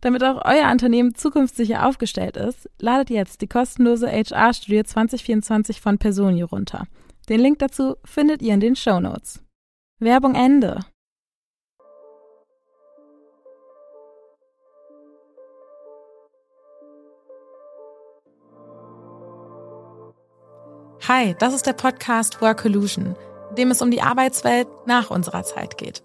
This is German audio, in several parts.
Damit auch euer Unternehmen zukunftssicher aufgestellt ist, ladet jetzt die kostenlose HR-Studie 2024 von Personio runter. Den Link dazu findet ihr in den Show Notes. Werbung Ende. Hi, das ist der Podcast Work Illusion, in dem es um die Arbeitswelt nach unserer Zeit geht.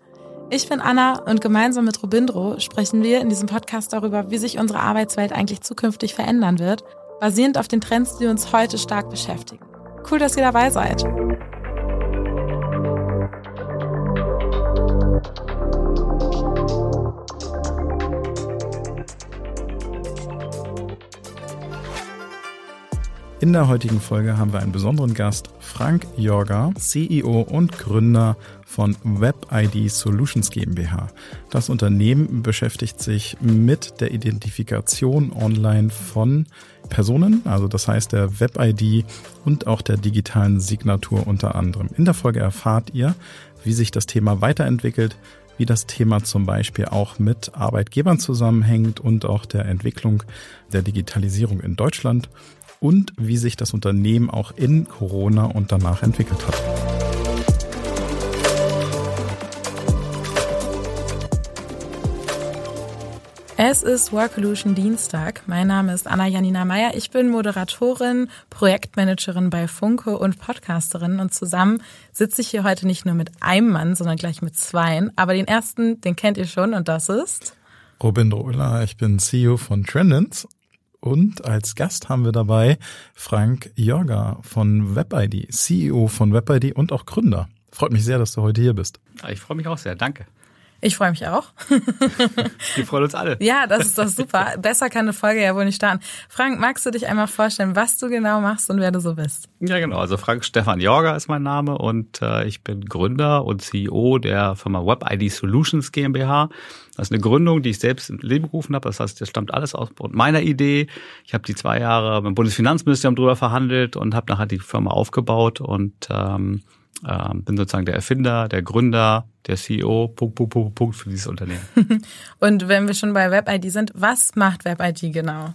Ich bin Anna und gemeinsam mit Robindro sprechen wir in diesem Podcast darüber, wie sich unsere Arbeitswelt eigentlich zukünftig verändern wird, basierend auf den Trends, die uns heute stark beschäftigen. Cool, dass ihr dabei seid. In der heutigen Folge haben wir einen besonderen Gast, Frank Jorga, CEO und Gründer von WebID Solutions GmbH. Das Unternehmen beschäftigt sich mit der Identifikation online von Personen, also das heißt der WebID und auch der digitalen Signatur unter anderem. In der Folge erfahrt ihr, wie sich das Thema weiterentwickelt, wie das Thema zum Beispiel auch mit Arbeitgebern zusammenhängt und auch der Entwicklung der Digitalisierung in Deutschland und wie sich das Unternehmen auch in Corona und danach entwickelt hat. Es ist Workolution Dienstag. Mein Name ist Anna Janina Meyer. Ich bin Moderatorin, Projektmanagerin bei Funke und Podcasterin. Und zusammen sitze ich hier heute nicht nur mit einem Mann, sondern gleich mit zweien. Aber den ersten, den kennt ihr schon und das ist Robin Drohler. Ich bin CEO von Trendens und als Gast haben wir dabei Frank Jorga von WebID, CEO von WebID und auch Gründer. Freut mich sehr, dass du heute hier bist. Ich freue mich auch sehr. Danke. Ich freue mich auch. Wir freuen uns alle. Ja, das ist doch super. Besser kann eine Folge ja wohl nicht starten. Frank, magst du dich einmal vorstellen, was du genau machst und wer du so bist? Ja, genau. Also Frank Stefan Jorger ist mein Name und äh, ich bin Gründer und CEO der Firma WebID Solutions GmbH. Das ist eine Gründung, die ich selbst ins Leben gerufen habe. Das heißt, das stammt alles aus meiner Idee. Ich habe die zwei Jahre beim Bundesfinanzministerium drüber verhandelt und habe nachher die Firma aufgebaut und ähm, äh, bin sozusagen der Erfinder, der Gründer, der CEO, Punkt, Punkt, Punkt, Punkt für dieses Unternehmen. Und wenn wir schon bei WebID sind, was macht WebID genau?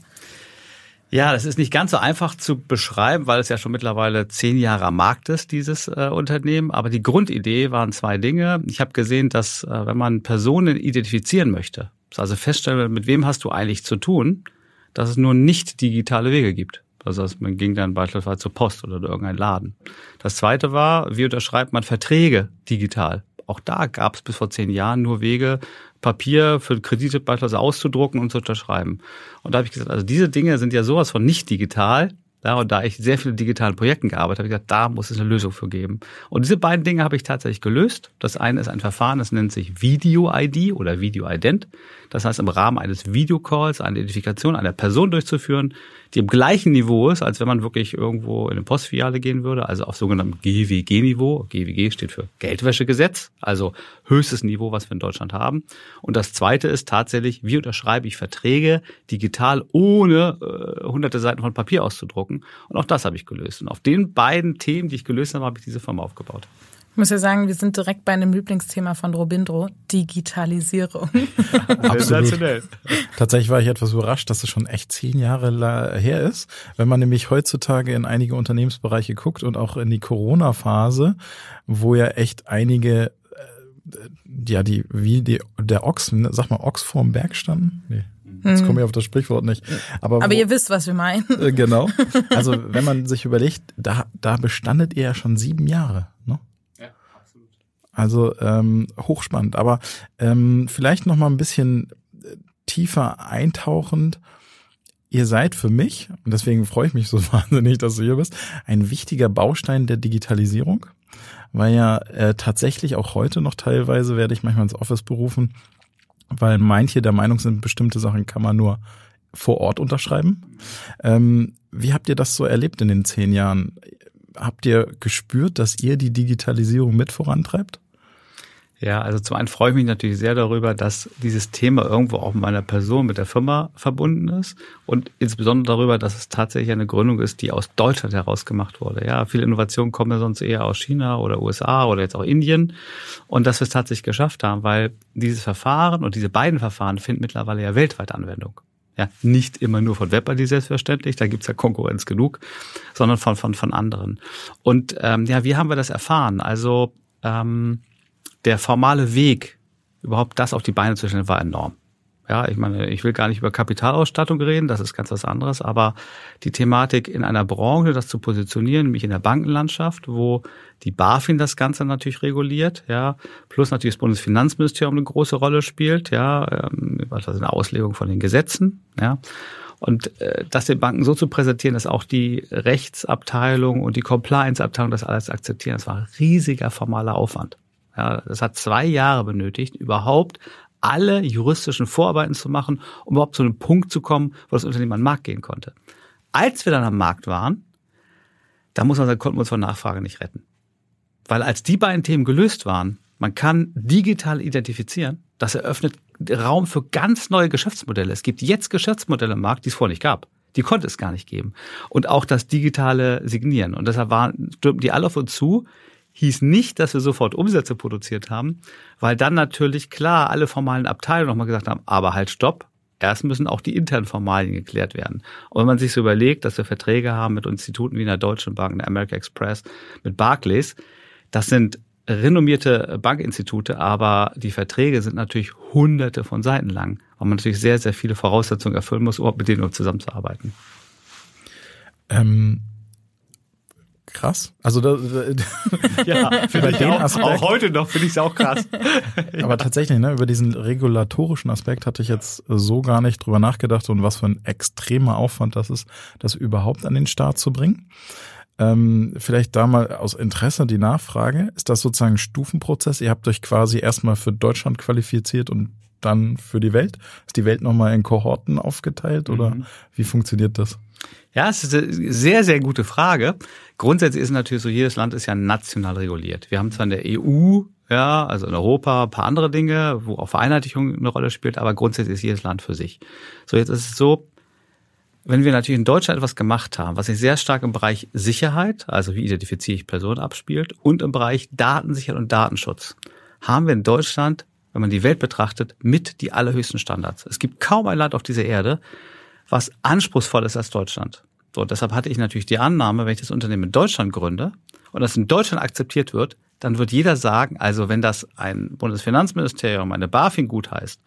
Ja, das ist nicht ganz so einfach zu beschreiben, weil es ja schon mittlerweile zehn Jahre am Markt ist, dieses äh, Unternehmen. Aber die Grundidee waren zwei Dinge. Ich habe gesehen, dass äh, wenn man Personen identifizieren möchte, also feststellen, mit wem hast du eigentlich zu tun, dass es nur nicht digitale Wege gibt. Also man ging dann beispielsweise zur Post oder irgendein Laden. Das zweite war, wie unterschreibt man Verträge digital? Auch da gab es bis vor zehn Jahren nur Wege, Papier für Kredite beispielsweise auszudrucken und zu unterschreiben. Und da habe ich gesagt, also diese Dinge sind ja sowas von nicht digital. Ja, und da ich sehr viele digitalen Projekten gearbeitet habe, ich gesagt, da muss es eine Lösung für geben. Und diese beiden Dinge habe ich tatsächlich gelöst. Das eine ist ein Verfahren, das nennt sich Video-ID oder Video-Ident. Das heißt, im Rahmen eines Videocalls eine Identifikation einer Person durchzuführen, die im gleichen Niveau ist, als wenn man wirklich irgendwo in eine Postfiliale gehen würde, also auf sogenanntem GWG-Niveau. GWG steht für Geldwäschegesetz, also höchstes Niveau, was wir in Deutschland haben. Und das zweite ist tatsächlich, wie unterschreibe ich Verträge digital, ohne äh, hunderte Seiten von Papier auszudrucken. Und auch das habe ich gelöst. Und auf den beiden Themen, die ich gelöst habe, habe ich diese Firma aufgebaut. Ich muss ja sagen, wir sind direkt bei einem Lieblingsthema von Robindro, Digitalisierung. Absolut. Tatsächlich war ich etwas überrascht, dass es schon echt zehn Jahre her ist. Wenn man nämlich heutzutage in einige Unternehmensbereiche guckt und auch in die Corona-Phase, wo ja echt einige äh, ja, die, wie die, der Ochs, sag mal, Ochs vorm Berg standen? Nee. Jetzt komme ich auf das Sprichwort nicht. Aber, Aber wo, ihr wisst, was wir meinen. Äh, genau. Also wenn man sich überlegt, da, da bestandet ihr ja schon sieben Jahre. Ne? Also ähm, hochspannend. Aber ähm, vielleicht noch mal ein bisschen äh, tiefer eintauchend. Ihr seid für mich, und deswegen freue ich mich so wahnsinnig, dass du hier bist, ein wichtiger Baustein der Digitalisierung weil ja äh, tatsächlich auch heute noch teilweise werde ich manchmal ins Office berufen, weil manche der Meinung sind, bestimmte Sachen kann man nur vor Ort unterschreiben. Ähm, wie habt ihr das so erlebt in den zehn Jahren? Habt ihr gespürt, dass ihr die Digitalisierung mit vorantreibt? Ja, also zum einen freue ich mich natürlich sehr darüber, dass dieses Thema irgendwo auch mit meiner Person, mit der Firma verbunden ist und insbesondere darüber, dass es tatsächlich eine Gründung ist, die aus Deutschland heraus gemacht wurde. Ja, viele Innovationen kommen ja sonst eher aus China oder USA oder jetzt auch Indien und dass wir es tatsächlich geschafft haben, weil dieses Verfahren und diese beiden Verfahren finden mittlerweile ja weltweit Anwendung. Ja, nicht immer nur von WebID selbstverständlich, da gibt's ja Konkurrenz genug, sondern von, von, von anderen. Und ähm, ja, wie haben wir das erfahren? Also ähm, der formale Weg, überhaupt das auf die Beine zu stellen, war enorm. Ja, ich meine, ich will gar nicht über Kapitalausstattung reden, das ist ganz was anderes, aber die Thematik in einer Branche, das zu positionieren, nämlich in der Bankenlandschaft, wo die BaFin das Ganze natürlich reguliert, ja, plus natürlich das Bundesfinanzministerium eine große Rolle spielt, ja, ähm, was eine Auslegung von den Gesetzen, ja. Und äh, das den Banken so zu präsentieren, dass auch die Rechtsabteilung und die Compliance-Abteilung das alles akzeptieren, das war ein riesiger formaler Aufwand. Ja, das hat zwei Jahre benötigt, überhaupt alle juristischen Vorarbeiten zu machen, um überhaupt zu einem Punkt zu kommen, wo das Unternehmen an den Markt gehen konnte. Als wir dann am Markt waren, da muss man sagen, konnten wir uns von Nachfrage nicht retten. Weil als die beiden Themen gelöst waren, man kann digital identifizieren, das eröffnet Raum für ganz neue Geschäftsmodelle. Es gibt jetzt Geschäftsmodelle im Markt, die es vorher nicht gab. Die konnte es gar nicht geben. Und auch das digitale Signieren. Und deshalb waren, stürmten die alle auf uns zu hieß nicht, dass wir sofort Umsätze produziert haben, weil dann natürlich klar alle formalen Abteilungen nochmal gesagt haben, aber halt stopp, erst müssen auch die internen Formalien geklärt werden. Und wenn man sich so überlegt, dass wir Verträge haben mit Instituten wie der Deutschen Bank, der America Express, mit Barclays, das sind renommierte Bankinstitute, aber die Verträge sind natürlich hunderte von Seiten lang, weil man natürlich sehr, sehr viele Voraussetzungen erfüllen muss, um mit denen zusammenzuarbeiten. Ähm krass. Also da, ja, für den auch, Aspekt. Auch heute noch finde ich es auch krass. Aber tatsächlich, ne, über diesen regulatorischen Aspekt hatte ich jetzt so gar nicht drüber nachgedacht und was für ein extremer Aufwand das ist, das überhaupt an den Start zu bringen. Ähm, vielleicht da mal aus Interesse die Nachfrage. Ist das sozusagen ein Stufenprozess? Ihr habt euch quasi erstmal für Deutschland qualifiziert und dann für die Welt? Ist die Welt nochmal in Kohorten aufgeteilt oder mhm. wie funktioniert das? Ja, es ist eine sehr, sehr gute Frage. Grundsätzlich ist natürlich so, jedes Land ist ja national reguliert. Wir haben zwar in der EU, ja, also in Europa ein paar andere Dinge, wo auch Vereinheitlichung eine Rolle spielt, aber grundsätzlich ist jedes Land für sich. So, jetzt ist es so, wenn wir natürlich in Deutschland etwas gemacht haben, was sich sehr stark im Bereich Sicherheit, also wie identifiziere ich Personen abspielt, und im Bereich Datensicherheit und Datenschutz, haben wir in Deutschland, wenn man die Welt betrachtet, mit die allerhöchsten Standards. Es gibt kaum ein Land auf dieser Erde, was anspruchsvoll ist als Deutschland. So, deshalb hatte ich natürlich die Annahme, wenn ich das Unternehmen in Deutschland gründe und das in Deutschland akzeptiert wird, dann wird jeder sagen, also wenn das ein Bundesfinanzministerium, eine BaFin gut heißt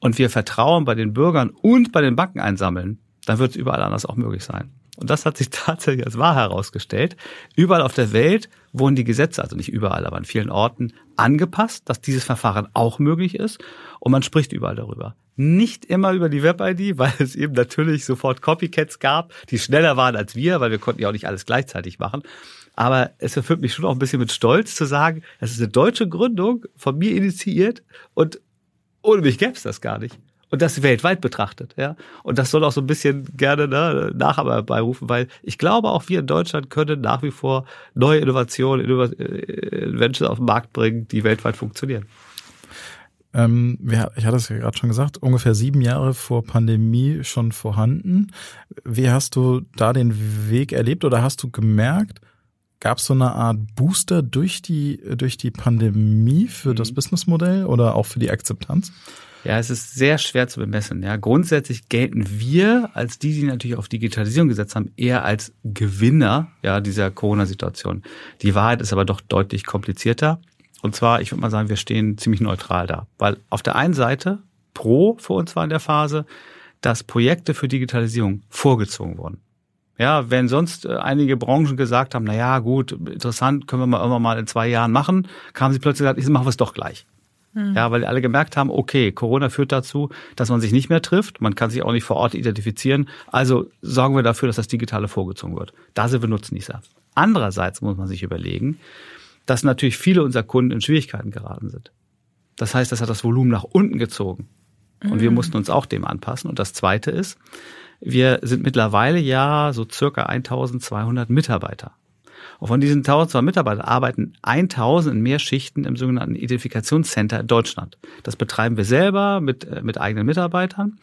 und wir Vertrauen bei den Bürgern und bei den Banken einsammeln, dann wird es überall anders auch möglich sein. Und das hat sich tatsächlich als wahr herausgestellt. Überall auf der Welt wurden die Gesetze, also nicht überall, aber an vielen Orten, angepasst, dass dieses Verfahren auch möglich ist. Und man spricht überall darüber. Nicht immer über die Web-ID, weil es eben natürlich sofort Copycats gab, die schneller waren als wir, weil wir konnten ja auch nicht alles gleichzeitig machen. Aber es erfüllt mich schon auch ein bisschen mit Stolz zu sagen, es ist eine deutsche Gründung, von mir initiiert und ohne mich gäbe es das gar nicht und das weltweit betrachtet, ja. Und das soll auch so ein bisschen gerne ne, Nachahmer beirufen, weil ich glaube, auch wir in Deutschland können nach wie vor neue Innovationen, Innovationen auf den Markt bringen, die weltweit funktionieren. ähm, ich hatte es ja gerade schon gesagt, ungefähr sieben Jahre vor Pandemie schon vorhanden. Wie hast du da den Weg erlebt oder hast du gemerkt, gab es so eine Art Booster durch die, durch die Pandemie für mhm. das Businessmodell oder auch für die Akzeptanz? Ja, es ist sehr schwer zu bemessen. Ja, grundsätzlich gelten wir als die, die natürlich auf Digitalisierung gesetzt haben, eher als Gewinner ja dieser Corona-Situation. Die Wahrheit ist aber doch deutlich komplizierter. Und zwar, ich würde mal sagen, wir stehen ziemlich neutral da, weil auf der einen Seite pro für uns war in der Phase, dass Projekte für Digitalisierung vorgezogen wurden. Ja, wenn sonst äh, einige Branchen gesagt haben, na ja, gut, interessant, können wir mal irgendwann mal in zwei Jahren machen, kamen sie plötzlich gesagt, ich machen wir es doch gleich. Mhm. Ja, weil alle gemerkt haben, okay, Corona führt dazu, dass man sich nicht mehr trifft, man kann sich auch nicht vor Ort identifizieren, also sorgen wir dafür, dass das Digitale vorgezogen wird. Da sind wir Nutznießer. Andererseits muss man sich überlegen, dass natürlich viele unserer Kunden in Schwierigkeiten geraten sind. Das heißt, das hat das Volumen nach unten gezogen. Und mhm. wir mussten uns auch dem anpassen. Und das Zweite ist, wir sind mittlerweile ja so circa 1200 Mitarbeiter. Und von diesen 1200 Mitarbeitern arbeiten 1000 in mehr Schichten im sogenannten Identifikationscenter in Deutschland. Das betreiben wir selber mit, äh, mit eigenen Mitarbeitern.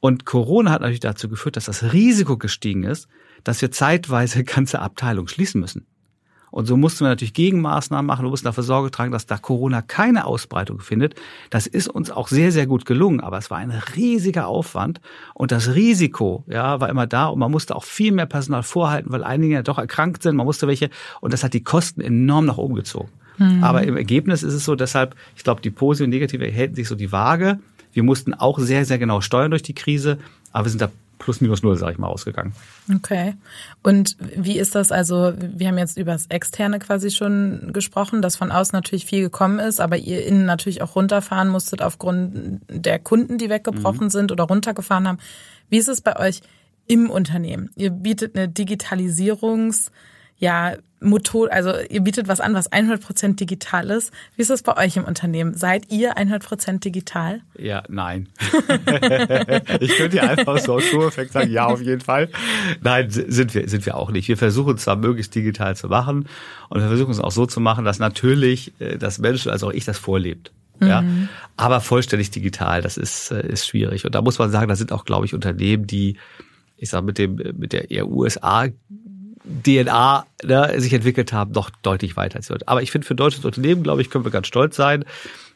Und Corona hat natürlich dazu geführt, dass das Risiko gestiegen ist, dass wir zeitweise ganze Abteilungen schließen müssen. Und so mussten wir natürlich Gegenmaßnahmen machen. Wir mussten dafür Sorge tragen, dass da Corona keine Ausbreitung findet. Das ist uns auch sehr, sehr gut gelungen. Aber es war ein riesiger Aufwand. Und das Risiko, ja, war immer da. Und man musste auch viel mehr Personal vorhalten, weil einige ja doch erkrankt sind. Man musste welche. Und das hat die Kosten enorm nach oben gezogen. Mhm. Aber im Ergebnis ist es so, deshalb, ich glaube, die positive und negative hält sich so die Waage. Wir mussten auch sehr, sehr genau steuern durch die Krise. Aber wir sind da plus minus null, sage ich mal, ausgegangen. Okay. Und wie ist das? Also, wir haben jetzt über das Externe quasi schon gesprochen, dass von außen natürlich viel gekommen ist, aber ihr innen natürlich auch runterfahren musstet aufgrund der Kunden, die weggebrochen mhm. sind oder runtergefahren haben. Wie ist es bei euch im Unternehmen? Ihr bietet eine Digitalisierungs- ja, Motor, also ihr bietet was an, was 100% digital ist. Wie ist das bei euch im Unternehmen? Seid ihr 100% digital? Ja, nein. ich könnte ja einfach so aus Schuheffekt sagen, ja, auf jeden Fall. Nein, sind wir, sind wir auch nicht. Wir versuchen es zwar möglichst digital zu machen und wir versuchen es auch so zu machen, dass natürlich äh, das Menschen, also auch ich, das vorlebt. Ja, mhm. aber vollständig digital, das ist, äh, ist schwierig. Und da muss man sagen, da sind auch, glaube ich, Unternehmen, die ich sag mit dem mit der eher USA DNA ne, sich entwickelt haben, noch deutlich weiter als heute. Aber ich finde, für deutsches Unternehmen, glaube ich, können wir ganz stolz sein,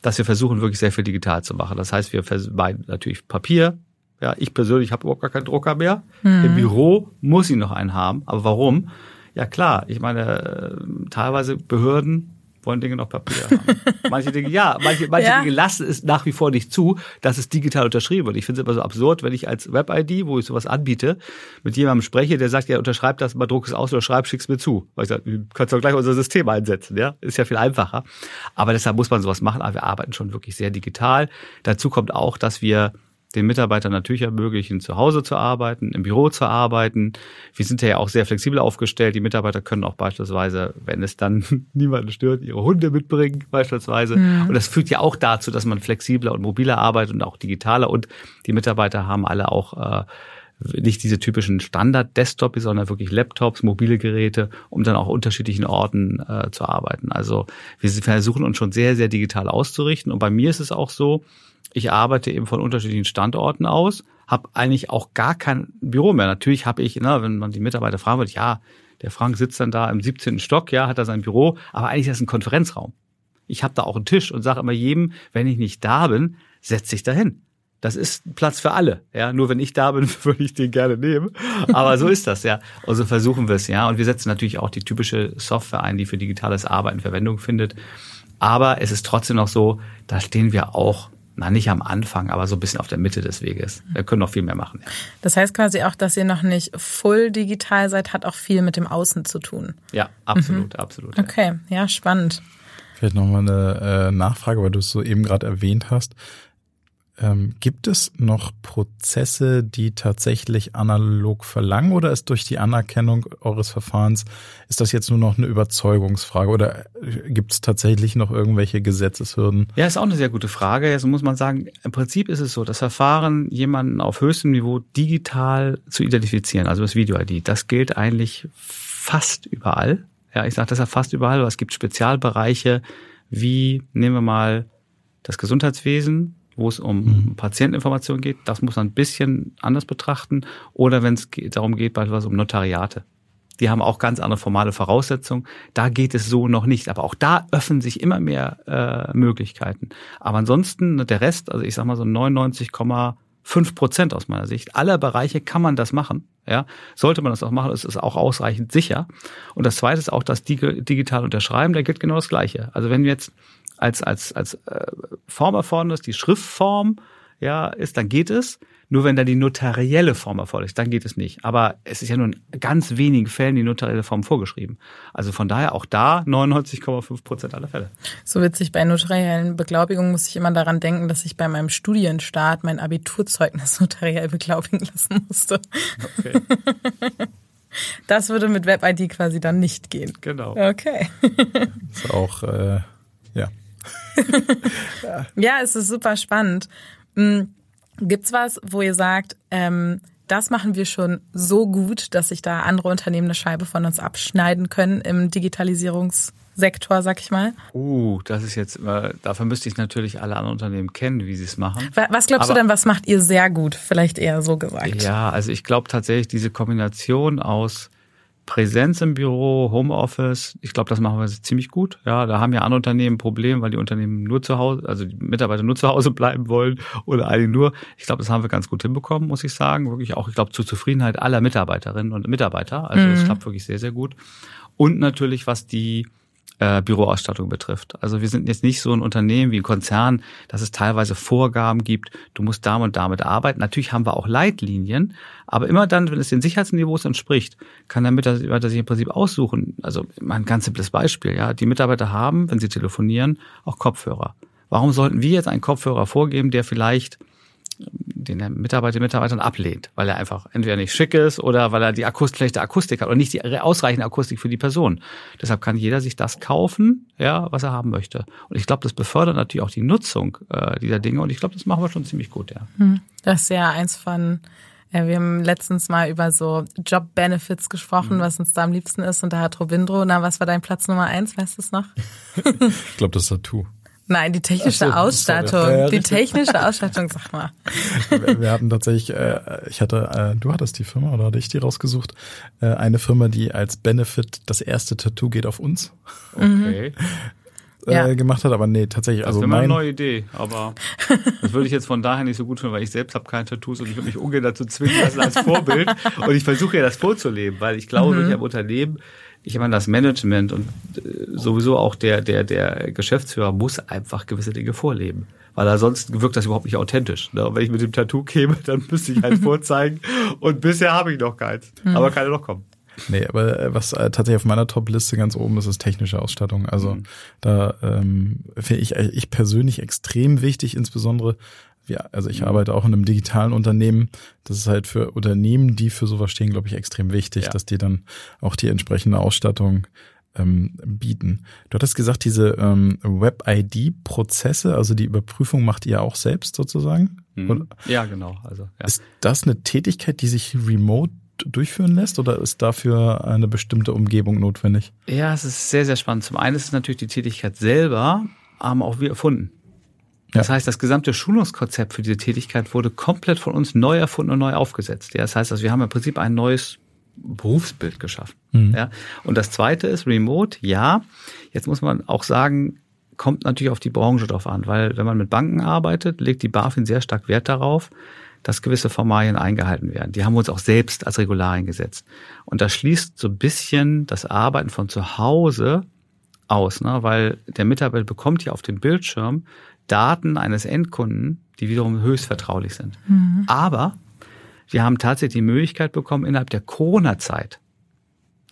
dass wir versuchen, wirklich sehr viel digital zu machen. Das heißt, wir meinen natürlich Papier. Ja, ich persönlich habe überhaupt gar keinen Drucker mehr. Mhm. Im Büro muss ich noch einen haben. Aber warum? Ja klar, ich meine, äh, teilweise Behörden wollen Dinge noch Papier haben. Manche Dinge, ja, manche, manche ja. Dinge lassen es nach wie vor nicht zu, dass es digital unterschrieben wird. Ich finde es immer so absurd, wenn ich als Web-ID, wo ich sowas anbiete, mit jemandem spreche, der sagt, ja, unterschreib das, mal druck es aus oder schreib, schick's mir zu. Weil ich sage, du kannst doch gleich unser System einsetzen, ja. Ist ja viel einfacher. Aber deshalb muss man sowas machen, aber wir arbeiten schon wirklich sehr digital. Dazu kommt auch, dass wir den Mitarbeitern natürlich ermöglichen, zu Hause zu arbeiten, im Büro zu arbeiten. Wir sind ja auch sehr flexibel aufgestellt. Die Mitarbeiter können auch beispielsweise, wenn es dann niemanden stört, ihre Hunde mitbringen, beispielsweise. Mhm. Und das führt ja auch dazu, dass man flexibler und mobiler arbeitet und auch digitaler. Und die Mitarbeiter haben alle auch äh, nicht diese typischen Standard-Desktop, sondern wirklich Laptops, mobile Geräte, um dann auch unterschiedlichen Orten äh, zu arbeiten. Also wir versuchen uns schon sehr, sehr digital auszurichten. Und bei mir ist es auch so, ich arbeite eben von unterschiedlichen Standorten aus, habe eigentlich auch gar kein Büro mehr. Natürlich habe ich, ne, wenn man die Mitarbeiter fragen wird, ja, der Frank sitzt dann da im 17. Stock, ja, hat da sein Büro, aber eigentlich ist das ein Konferenzraum. Ich habe da auch einen Tisch und sage immer jedem, wenn ich nicht da bin, setz dich dahin. Das ist Platz für alle. Ja, nur wenn ich da bin, würde ich den gerne nehmen. Aber so ist das ja. Und so versuchen wir es ja. Und wir setzen natürlich auch die typische Software ein, die für digitales Arbeiten Verwendung findet. Aber es ist trotzdem noch so, da stehen wir auch na nicht am Anfang, aber so ein bisschen auf der Mitte des Weges. Wir können noch viel mehr machen. Ja. Das heißt quasi auch, dass ihr noch nicht full digital seid, hat auch viel mit dem Außen zu tun. Ja, absolut, mhm. absolut. Okay, ja, spannend. Vielleicht nochmal eine äh, Nachfrage, weil du es so eben gerade erwähnt hast. Ähm, gibt es noch Prozesse, die tatsächlich analog verlangen oder ist durch die Anerkennung eures Verfahrens, ist das jetzt nur noch eine Überzeugungsfrage oder gibt es tatsächlich noch irgendwelche Gesetzeshürden? Ja, ist auch eine sehr gute Frage. Jetzt muss man sagen, im Prinzip ist es so, das Verfahren, jemanden auf höchstem Niveau digital zu identifizieren, also das Video-ID, das gilt eigentlich fast überall. Ja, ich sage das ja fast überall, aber es gibt Spezialbereiche wie, nehmen wir mal, Das Gesundheitswesen, wo es um mhm. Patienteninformation geht, das muss man ein bisschen anders betrachten. Oder wenn es darum geht, beispielsweise um Notariate. Die haben auch ganz andere formale Voraussetzungen. Da geht es so noch nicht. Aber auch da öffnen sich immer mehr äh, Möglichkeiten. Aber ansonsten ne, der Rest, also ich sag mal so 99,5 Prozent aus meiner Sicht, aller Bereiche kann man das machen. Ja, sollte man das auch machen, ist es auch ausreichend sicher. Und das Zweite ist auch das digital Unterschreiben, da gilt genau das Gleiche. Also wenn wir jetzt als als als äh, Form erfordern ist, die Schriftform ja ist, dann geht es. Nur wenn da die notarielle Form erforderlich ist, dann geht es nicht. Aber es ist ja nur in ganz wenigen Fällen die notarielle Form vorgeschrieben. Also von daher auch da 99,5 Prozent aller Fälle. So witzig, bei notariellen Beglaubigung muss ich immer daran denken, dass ich bei meinem Studienstart mein Abiturzeugnis notariell beglaubigen lassen musste. Okay. Das würde mit WebID quasi dann nicht gehen. Genau. Okay. Ist auch, äh, ja. Ja. ja, es ist super spannend. Hm, Gibt's was, wo ihr sagt, ähm, das machen wir schon so gut, dass sich da andere Unternehmen eine Scheibe von uns abschneiden können im Digitalisierungssektor, sag ich mal? Uh, das ist jetzt, äh, dafür müsste ich natürlich alle anderen Unternehmen kennen, wie sie es machen. Was glaubst Aber, du denn, was macht ihr sehr gut? Vielleicht eher so gesagt. Ja, also ich glaube tatsächlich diese Kombination aus Präsenz im Büro, Homeoffice, ich glaube, das machen wir ziemlich gut. Ja, da haben ja andere Unternehmen ein Problem, weil die Unternehmen nur zu Hause, also die Mitarbeiter nur zu Hause bleiben wollen oder einige nur. Ich glaube, das haben wir ganz gut hinbekommen, muss ich sagen. Wirklich auch, ich glaube, zur Zufriedenheit aller Mitarbeiterinnen und Mitarbeiter. Also es mhm. klappt wirklich sehr, sehr gut. Und natürlich, was die äh, Büroausstattung betrifft. Also wir sind jetzt nicht so ein Unternehmen wie ein Konzern, dass es teilweise Vorgaben gibt, du musst damit und damit arbeiten. Natürlich haben wir auch Leitlinien, aber immer dann, wenn es den Sicherheitsniveaus entspricht, kann der Mitarbeiter sich im Prinzip aussuchen. Also mal ein ganz simples Beispiel, ja. Die Mitarbeiter haben, wenn sie telefonieren, auch Kopfhörer. Warum sollten wir jetzt einen Kopfhörer vorgeben, der vielleicht den der Mitarbeiter, Mitarbeitern ablehnt, weil er einfach entweder nicht schick ist oder weil er die Akustik, schlechte Akustik hat oder nicht die ausreichende Akustik für die Person. Deshalb kann jeder sich das kaufen, ja, was er haben möchte. Und ich glaube, das befördert natürlich auch die Nutzung äh, dieser Dinge und ich glaube, das machen wir schon ziemlich gut, ja. Hm. Das ist ja eins von ja, wir haben letztens mal über so Job-Benefits gesprochen, mhm. was uns da am liebsten ist. Und da hat Robindro, na, was war dein Platz Nummer eins? Weißt du es noch? ich glaube, das Tattoo. Nein, die technische so, Ausstattung. Ja, ja, die technische Ausstattung, sag mal. Wir, wir hatten tatsächlich, äh, ich hatte, äh, du hattest die Firma oder hatte ich die rausgesucht? Äh, eine Firma, die als Benefit das erste Tattoo geht auf uns. Okay. Äh, ja. gemacht hat, aber nee, tatsächlich. Also das wäre eine neue Idee, aber das würde ich jetzt von daher nicht so gut finden, weil ich selbst habe keine Tattoos und ich würde mich ungern dazu zwingen lassen als Vorbild. und ich versuche ja das vorzuleben, weil ich glaube, mhm. ich habe Unternehmen, ich meine, das Management und äh, sowieso auch der, der, der Geschäftsführer muss einfach gewisse Dinge vorleben. Weil ansonsten wirkt das überhaupt nicht authentisch. Ne? Und wenn ich mit dem Tattoo käme, dann müsste ich halt vorzeigen. Und bisher habe ich noch keins. Mhm. Aber kann ja noch kommen. Nee, aber äh, was äh, tatsächlich auf meiner Top-Liste ganz oben ist, ist technische Ausstattung. Also mhm. da ähm, finde ich, ich persönlich extrem wichtig, insbesondere ja, also ich arbeite auch in einem digitalen Unternehmen. Das ist halt für Unternehmen, die für sowas stehen, glaube ich, extrem wichtig, ja. dass die dann auch die entsprechende Ausstattung ähm, bieten. Du hattest gesagt, diese ähm, Web-ID-Prozesse, also die Überprüfung macht ihr auch selbst sozusagen? Mhm. Ja, genau. Also, ja. Ist das eine Tätigkeit, die sich remote durchführen lässt oder ist dafür eine bestimmte Umgebung notwendig? Ja, es ist sehr, sehr spannend. Zum einen ist es natürlich die Tätigkeit selber, haben auch wir erfunden. Das heißt, das gesamte Schulungskonzept für diese Tätigkeit wurde komplett von uns neu erfunden und neu aufgesetzt. Ja, das heißt, also wir haben im Prinzip ein neues Berufsbild geschaffen. Mhm. Ja, und das zweite ist Remote. Ja, jetzt muss man auch sagen, kommt natürlich auf die Branche drauf an, weil wenn man mit Banken arbeitet, legt die BaFin sehr stark Wert darauf, dass gewisse Formalien eingehalten werden. Die haben wir uns auch selbst als Regularien gesetzt. Und das schließt so ein bisschen das Arbeiten von zu Hause aus, ne? weil der Mitarbeiter bekommt ja auf dem Bildschirm Daten eines Endkunden, die wiederum höchst vertraulich sind. Mhm. Aber wir haben tatsächlich die Möglichkeit bekommen, innerhalb der Corona-Zeit,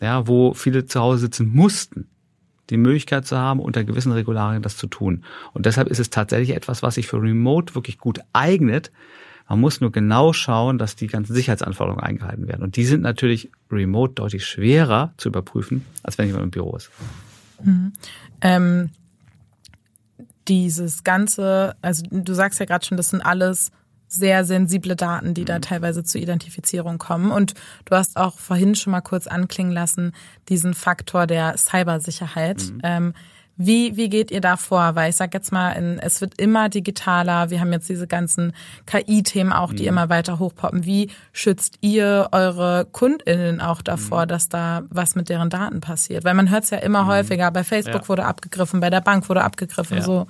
ja, wo viele zu Hause sitzen mussten, die Möglichkeit zu haben, unter gewissen Regularien das zu tun. Und deshalb ist es tatsächlich etwas, was sich für Remote wirklich gut eignet. Man muss nur genau schauen, dass die ganzen Sicherheitsanforderungen eingehalten werden. Und die sind natürlich remote deutlich schwerer zu überprüfen, als wenn jemand im Büro ist. Mhm. Ähm, dieses ganze, also du sagst ja gerade schon, das sind alles sehr sensible Daten, die mhm. da teilweise zur Identifizierung kommen. Und du hast auch vorhin schon mal kurz anklingen lassen, diesen Faktor der Cybersicherheit. Mhm. Ähm, Wie, wie geht ihr da vor? Weil ich sag jetzt mal, es wird immer digitaler. Wir haben jetzt diese ganzen KI-Themen auch, die mhm. immer weiter hochpoppen. Wie schützt ihr eure KundInnen auch davor, mhm. dass da was mit deren Daten passiert? Weil man hört es ja immer mhm. häufiger. Bei Facebook ja. wurde abgegriffen, bei der Bank wurde abgegriffen, ja. so.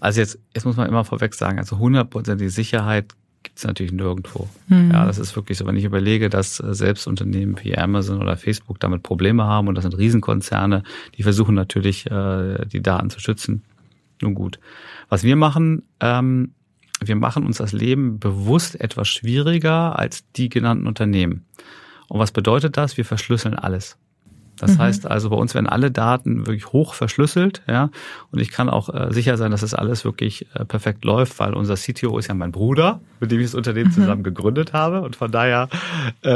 Also jetzt, jetzt muss man immer vorweg sagen, also hundertprozentige Sicherheit gibt es natürlich nirgendwo. Mhm. Ja, das ist wirklich so. Wenn ich überlege, dass äh, selbst Unternehmen wie Amazon oder Facebook damit Probleme haben und das sind Riesenkonzerne, die versuchen natürlich, äh, die Daten zu schützen. Nun gut. Was wir machen, ähm, wir machen uns das Leben bewusst etwas schwieriger als die genannten Unternehmen. Und was bedeutet das? Wir verschlüsseln alles. Das mhm. heißt also, bei uns werden alle Daten wirklich hoch verschlüsselt, ja. Und ich kann auch äh, sicher sein, dass das alles wirklich äh, perfekt läuft, weil unser CTO ist ja mein Bruder, mit dem ich das Unternehmen mhm. zusammen gegründet habe. Und von daher äh,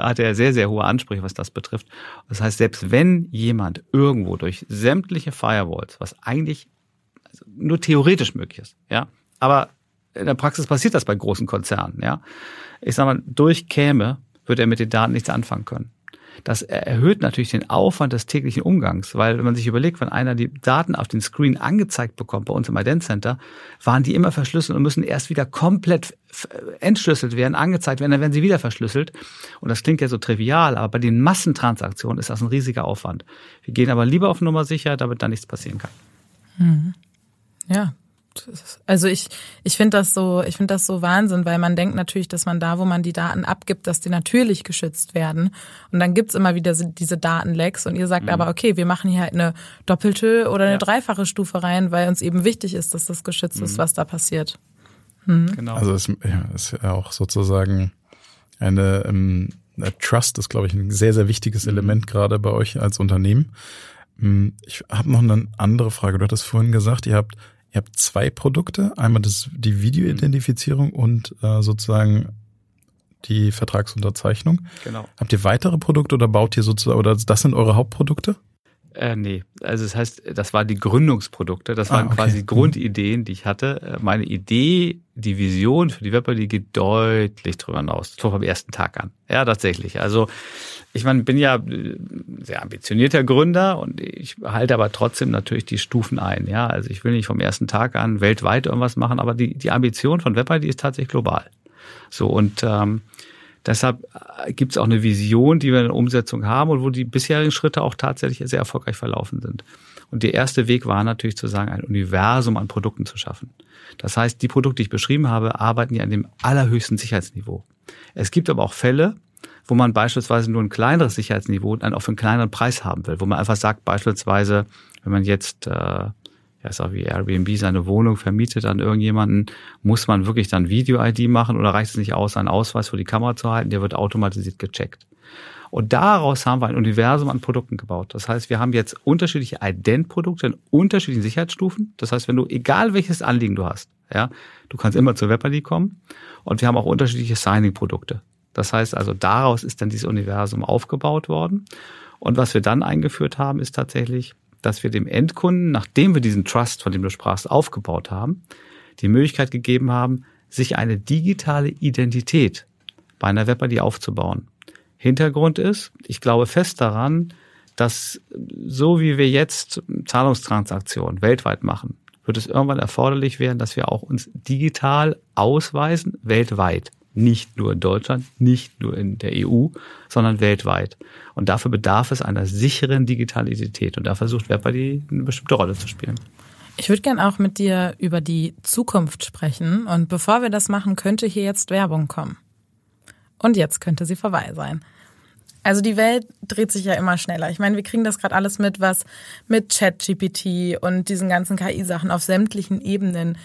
hat er sehr, sehr hohe Ansprüche, was das betrifft. Das heißt, selbst wenn jemand irgendwo durch sämtliche Firewalls, was eigentlich also nur theoretisch möglich ist, ja, aber in der Praxis passiert das bei großen Konzernen, ja. Ich sag mal, durchkäme, würde er mit den Daten nichts anfangen können. Das erhöht natürlich den Aufwand des täglichen Umgangs, weil wenn man sich überlegt, wenn einer die Daten auf den Screen angezeigt bekommt bei uns im Ident Center, waren die immer verschlüsselt und müssen erst wieder komplett entschlüsselt werden, angezeigt werden, dann werden sie wieder verschlüsselt. Und das klingt ja so trivial, aber bei den Massentransaktionen ist das ein riesiger Aufwand. Wir gehen aber lieber auf Nummer sicher, damit da nichts passieren kann. Mhm. Ja, also ich, ich finde das so, ich finde das so Wahnsinn, weil man denkt natürlich, dass man da, wo man die Daten abgibt, dass die natürlich geschützt werden. Und dann gibt's immer wieder diese Datenlecks und ihr sagt mhm. aber, okay, wir machen hier halt eine doppelte oder eine ja. dreifache Stufe rein, weil uns eben wichtig ist, dass das geschützt mhm. ist, was da passiert. Mhm. Genau. Also es ja, ist ja auch sozusagen eine, ähm, Trust ist, glaube ich, ein sehr, sehr wichtiges mhm. Element gerade bei euch als Unternehmen. Hm, ich habe noch eine andere Frage. Du hattest vorhin gesagt, ihr habt Ihr habt zwei Produkte, einmal das, die Videoidentifizierung und äh, sozusagen die Vertragsunterzeichnung. Genau. Habt ihr weitere Produkte oder baut ihr sozusagen, oder das sind eure Hauptprodukte? Äh, nee, also das heißt, das waren die Gründungsprodukte, das waren ah, okay. quasi Grundideen, die ich hatte. Äh, meine Idee, die Vision für die Webber, geht deutlich drüber hinaus. So vom ersten Tag an. Ja, tatsächlich. Also ich meine, bin ja äh, sehr ambitionierter Gründer und ich halte aber trotzdem natürlich die Stufen ein. Ja, also ich will nicht vom ersten Tag an weltweit irgendwas machen, aber die, die Ambition von WebID ist tatsächlich global. So und ähm, deshalb äh, gibt es auch eine Vision, die wir in der Umsetzung haben und wo die bisherigen Schritte auch tatsächlich sehr erfolgreich verlaufen sind. Und der erste Weg war natürlich zu sagen, ein Universum an Produkten zu schaffen. Das heißt, die Produkte, die ich beschrieben habe, arbeiten ja an dem allerhöchsten Sicherheitsniveau. Es gibt aber auch Fälle, wo man beispielsweise nur ein kleineres Sicherheitsniveau dann auch für einen kleineren Preis haben will, wo man einfach sagt, beispielsweise, wenn man jetzt äh, ja, ist auch wie Airbnb seine Wohnung vermietet an irgendjemanden, muss man wirklich dann Video-ID machen oder reicht es nicht aus, einen Ausweis vor die Kamera zu halten, der wird automatisiert gecheckt. Und daraus haben wir ein Universum an Produkten gebaut. Das heißt, wir haben jetzt unterschiedliche Ident-Produkte in unterschiedlichen Sicherheitsstufen. Das heißt, wenn du, egal welches Anliegen du hast, ja, du kannst immer zur WebID kommen. Und wir haben auch unterschiedliche Signing-Produkte. Das heißt also, daraus ist dann dieses Universum aufgebaut worden. Und was wir dann eingeführt haben, ist tatsächlich, dass wir dem Endkunden, nachdem wir diesen Trust, von dem du sprachst, aufgebaut haben, die Möglichkeit gegeben haben, sich eine digitale Identität bei einer WebID aufzubauen. Hintergrund ist, ich glaube fest daran, dass so wie wir jetzt Zahlungstransaktionen weltweit machen, wird es irgendwann erforderlich werden, dass wir auch uns digital ausweisen weltweit nicht nur in Deutschland, nicht nur in der EU, sondern weltweit. Und dafür bedarf es einer sicheren Digitalität. Und da versucht WebID eine bestimmte Rolle zu spielen. Ich würde gern auch mit dir über die Zukunft sprechen. Und bevor wir das machen, könnte hier jetzt Werbung kommen. Und jetzt könnte sie vorbei sein. Also die Welt dreht sich ja immer schneller. Ich meine, wir kriegen das gerade alles mit, was mit ChatGPT und diesen ganzen KI-Sachen auf sämtlichen Ebenen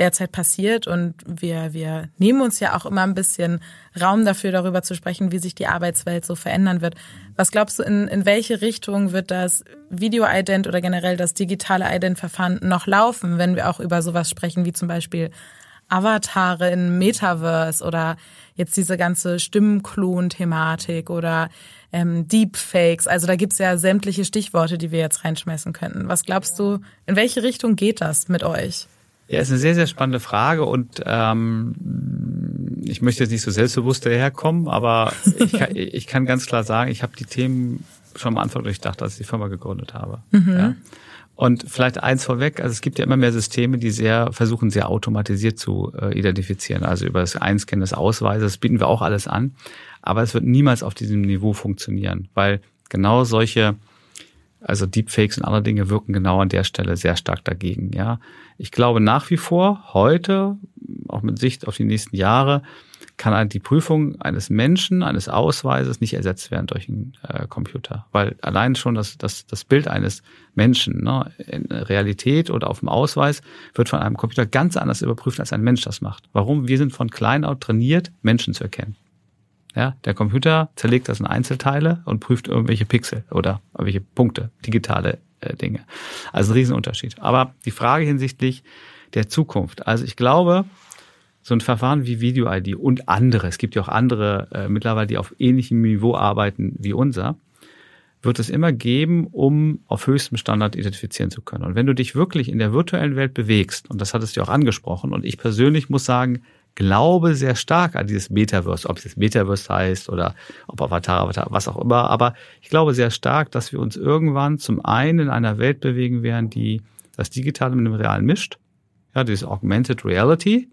derzeit passiert. Und wir, wir nehmen uns ja auch immer ein bisschen Raum dafür, darüber zu sprechen, wie sich die Arbeitswelt so verändern wird. Was glaubst du, in, in welche Richtung wird das Video-Ident oder generell das digitale Ident-Verfahren noch laufen, wenn wir auch über sowas sprechen, wie zum Beispiel Avatare in Metaverse oder jetzt diese ganze Stimmenklon-Thematik oder ähm, Deepfakes. Also da gibt's ja sämtliche Stichworte, die wir jetzt reinschmeißen könnten. Was glaubst du, in welche Richtung geht das mit euch? Ja, ist eine sehr, sehr spannende Frage und ähm, ich möchte jetzt nicht so selbstbewusst daherkommen, aber ich kann, ich kann ganz klar sagen, ich habe die Themen schon am Anfang durchdacht, als ich die Firma gegründet habe. Mhm. Ja. Und vielleicht eins vorweg, also es gibt ja immer mehr Systeme, die sehr versuchen, sehr automatisiert zu äh, identifizieren. Also über das Einscannen des Ausweises bieten wir auch alles an. Aber es wird niemals auf diesem Niveau funktionieren, weil genau solche, also Deepfakes und andere Dinge wirken genau an der Stelle sehr stark dagegen. Ja, ich glaube nach wie vor heute, auch mit Sicht auf die nächsten Jahre, kann die Prüfung eines Menschen, eines Ausweises nicht ersetzt werden durch einen äh, Computer. Weil allein schon das, das, das Bild eines Menschen ne, in Realität oder auf dem Ausweis wird von einem Computer ganz anders überprüft, als ein Mensch das macht. Warum? Wir sind von klein auf trainiert, Menschen zu erkennen. Ja, der Computer zerlegt das in Einzelteile und prüft irgendwelche Pixel oder irgendwelche Punkte, digitale äh, Dinge. Also ein Riesenunterschied. Aber die Frage hinsichtlich der Zukunft. Also ich glaube, so ein Verfahren wie Video-ID und andere, es gibt ja auch andere äh, mittlerweile, die auf ähnlichem Niveau arbeiten wie unser, wird es immer geben, um auf höchstem Standard identifizieren zu können. Und wenn du dich wirklich in der virtuellen Welt bewegst, und das hattest du auch angesprochen, und ich persönlich muss sagen, glaube sehr stark an dieses Metaverse, ob es jetzt Metaverse heißt oder ob Avatar, Avatar, was auch immer, aber ich glaube sehr stark, dass wir uns irgendwann zum einen in einer Welt bewegen werden, die das Digitale mit dem Realen mischt, ja, dieses Augmented Reality,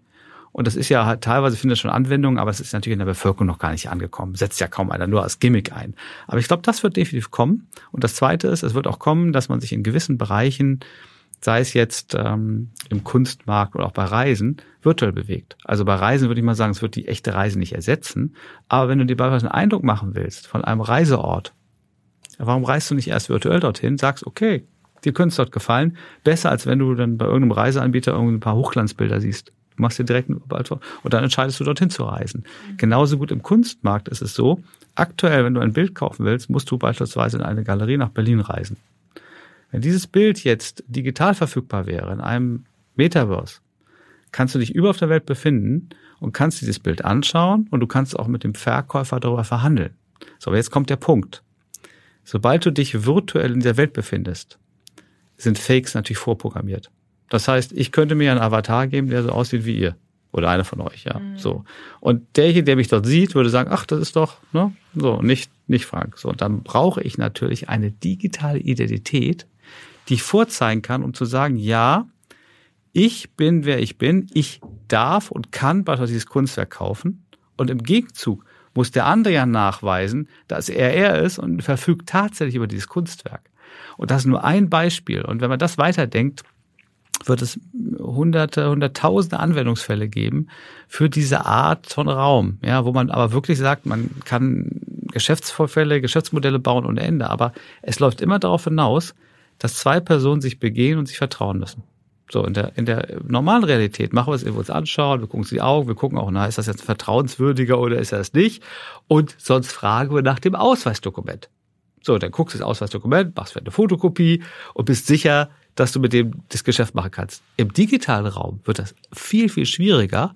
und das ist ja teilweise findet schon Anwendung, aber es ist natürlich in der Bevölkerung noch gar nicht angekommen. Setzt ja kaum einer nur als Gimmick ein. Aber ich glaube, das wird definitiv kommen. Und das Zweite ist, es wird auch kommen, dass man sich in gewissen Bereichen, sei es jetzt ähm, im Kunstmarkt oder auch bei Reisen, virtuell bewegt. Also bei Reisen würde ich mal sagen, es wird die echte Reise nicht ersetzen. Aber wenn du dir beispielsweise einen Eindruck machen willst von einem Reiseort, warum reist du nicht erst virtuell dorthin, sagst, okay, dir könnte es dort gefallen, besser als wenn du dann bei irgendeinem Reiseanbieter ein paar Hochglanzbilder siehst. Du machst dir direkt einen Überballtor und dann entscheidest du dorthin zu reisen. Mhm. Genauso gut im Kunstmarkt ist es so, aktuell, wenn du ein Bild kaufen willst, musst du beispielsweise in eine Galerie nach Berlin reisen. Wenn dieses Bild jetzt digital verfügbar wäre, in einem Metaverse, kannst du dich über auf der Welt befinden und kannst dieses Bild anschauen und du kannst auch mit dem Verkäufer darüber verhandeln. So, aber jetzt kommt der Punkt. Sobald du dich virtuell in der Welt befindest, sind Fakes natürlich vorprogrammiert. Das heißt, ich könnte mir einen Avatar geben, der so aussieht wie ihr. Oder einer von euch, ja. Mhm. So. Und derjenige, der mich dort sieht, würde sagen, ach, das ist doch, ne, so, nicht, nicht Frank. So. Und dann brauche ich natürlich eine digitale Identität, die ich vorzeigen kann, um zu sagen, ja, ich bin, wer ich bin, ich darf und kann beispielsweise dieses Kunstwerk kaufen. Und im Gegenzug muss der andere ja nachweisen, dass er er ist und verfügt tatsächlich über dieses Kunstwerk. Und das ist nur ein Beispiel. Und wenn man das weiterdenkt, wird es hunderte, hunderttausende Anwendungsfälle geben für diese Art von Raum, ja, wo man aber wirklich sagt, man kann Geschäftsvorfälle, Geschäftsmodelle bauen ohne Ende, aber es läuft immer darauf hinaus, dass zwei Personen sich begehen und sich vertrauen müssen. So, in der, in der normalen Realität machen wir es, wir uns anschauen, wir gucken uns die Augen, wir gucken auch, na, ist das jetzt vertrauenswürdiger oder ist das nicht? Und sonst fragen wir nach dem Ausweisdokument. So, dann guckst du das Ausweisdokument, machst für eine Fotokopie und bist sicher, dass du mit dem das Geschäft machen kannst. Im digitalen Raum wird das viel, viel schwieriger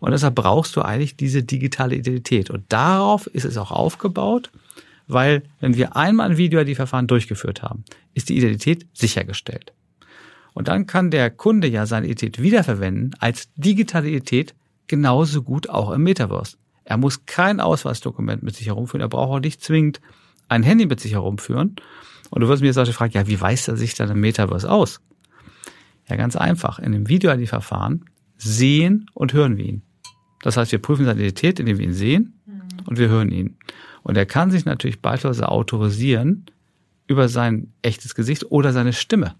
und deshalb brauchst du eigentlich diese digitale Identität. Und darauf ist es auch aufgebaut, weil wenn wir einmal ein Video-ID-Verfahren durchgeführt haben, ist die Identität sichergestellt. Und dann kann der Kunde ja seine Identität wiederverwenden als digitale Identität genauso gut auch im Metaverse. Er muss kein Ausweisdokument mit sich herumführen, er braucht auch nicht zwingend ein Handy mit sich herumführen, und du wirst mir jetzt auch fragen, ja, wie weist er sich dann im Metaverse aus? Ja, ganz einfach. In dem Video-ID-Verfahren sehen und hören wir ihn. Das heißt, wir prüfen seine Identität, indem wir ihn sehen mhm. Und wir hören ihn. Und er kann sich natürlich beispielsweise autorisieren über sein echtes Gesicht oder seine Stimme.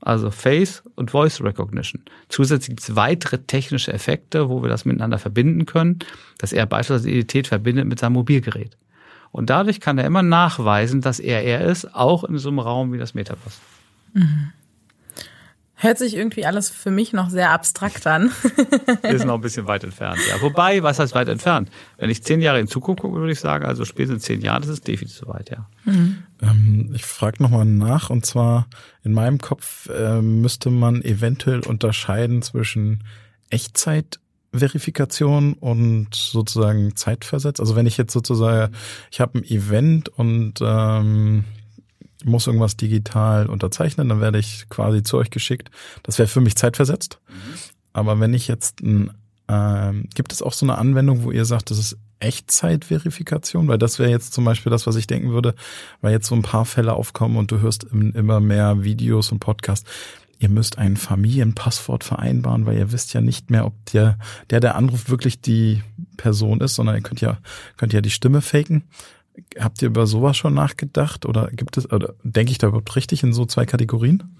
Also Face und Voice Recognition. Zusätzlich gibt es weitere technische Effekte, wo wir das miteinander verbinden können, dass er beispielsweise die Identität verbindet mit seinem Mobilgerät. Und dadurch kann er immer nachweisen, dass er er ist, auch in so einem Raum wie das Metaverse. Mhm. Hört sich irgendwie alles für mich noch sehr abstrakt an. ist noch ein bisschen weit entfernt, ja. Wobei, was heißt weit entfernt? Wenn ich zehn Jahre in Zukunft gucke, würde ich sagen, also spätestens zehn Jahre, das ist definitiv so weit, ja. Mhm. Ähm, ich frage nochmal nach, und zwar in meinem Kopf äh, müsste man eventuell unterscheiden zwischen Echtzeit Verifikation und sozusagen zeitversetzt. Also wenn ich jetzt sozusagen, ich habe ein Event und ähm, muss irgendwas digital unterzeichnen, dann werde ich quasi zu euch geschickt. Das wäre für mich zeitversetzt. Mhm. Aber wenn ich jetzt ein, ähm, gibt es auch so eine Anwendung, wo ihr sagt, das ist Echtzeitverifikation? Weil das wäre jetzt zum Beispiel das, was ich denken würde, weil jetzt so ein paar Fälle aufkommen und du hörst immer mehr Videos und Podcasts. Ihr müsst ein Familienpasswort vereinbaren, weil ihr wisst ja nicht mehr, ob der, der, der anruft, wirklich die Person ist, sondern ihr könnt ja, könnt ja die Stimme faken. Habt ihr über sowas schon nachgedacht oder gibt es, oder denke ich da überhaupt richtig in so zwei Kategorien?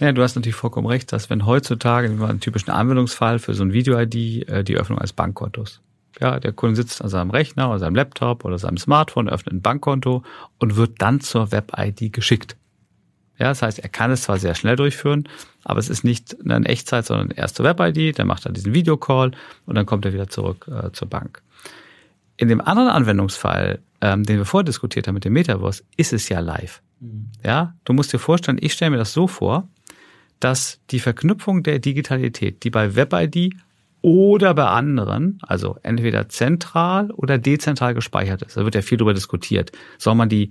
Ja, du hast natürlich vollkommen recht, dass wenn heutzutage, wie man einen typischen Anwendungsfall für so ein Video-ID, äh, die Öffnung eines Bankkontos. Ja, der Kunde sitzt an seinem Rechner oder seinem Laptop oder seinem Smartphone, öffnet ein Bankkonto und wird dann zur Web-ID geschickt. Ja, das heißt, er kann es zwar sehr schnell durchführen, aber es ist nicht in Echtzeit, sondern erst zur Web-ID, dann macht er diesen Videocall und dann kommt er wieder zurück äh, zur Bank. In dem anderen Anwendungsfall, ähm, den wir vorher diskutiert haben mit dem Metaverse, ist es ja live. Mhm. Ja, du musst dir vorstellen, ich stelle mir das so vor, dass die Verknüpfung der Digitalität, die bei WebID oder bei anderen, also entweder zentral oder dezentral gespeichert ist. Da wird ja viel darüber diskutiert. Soll man die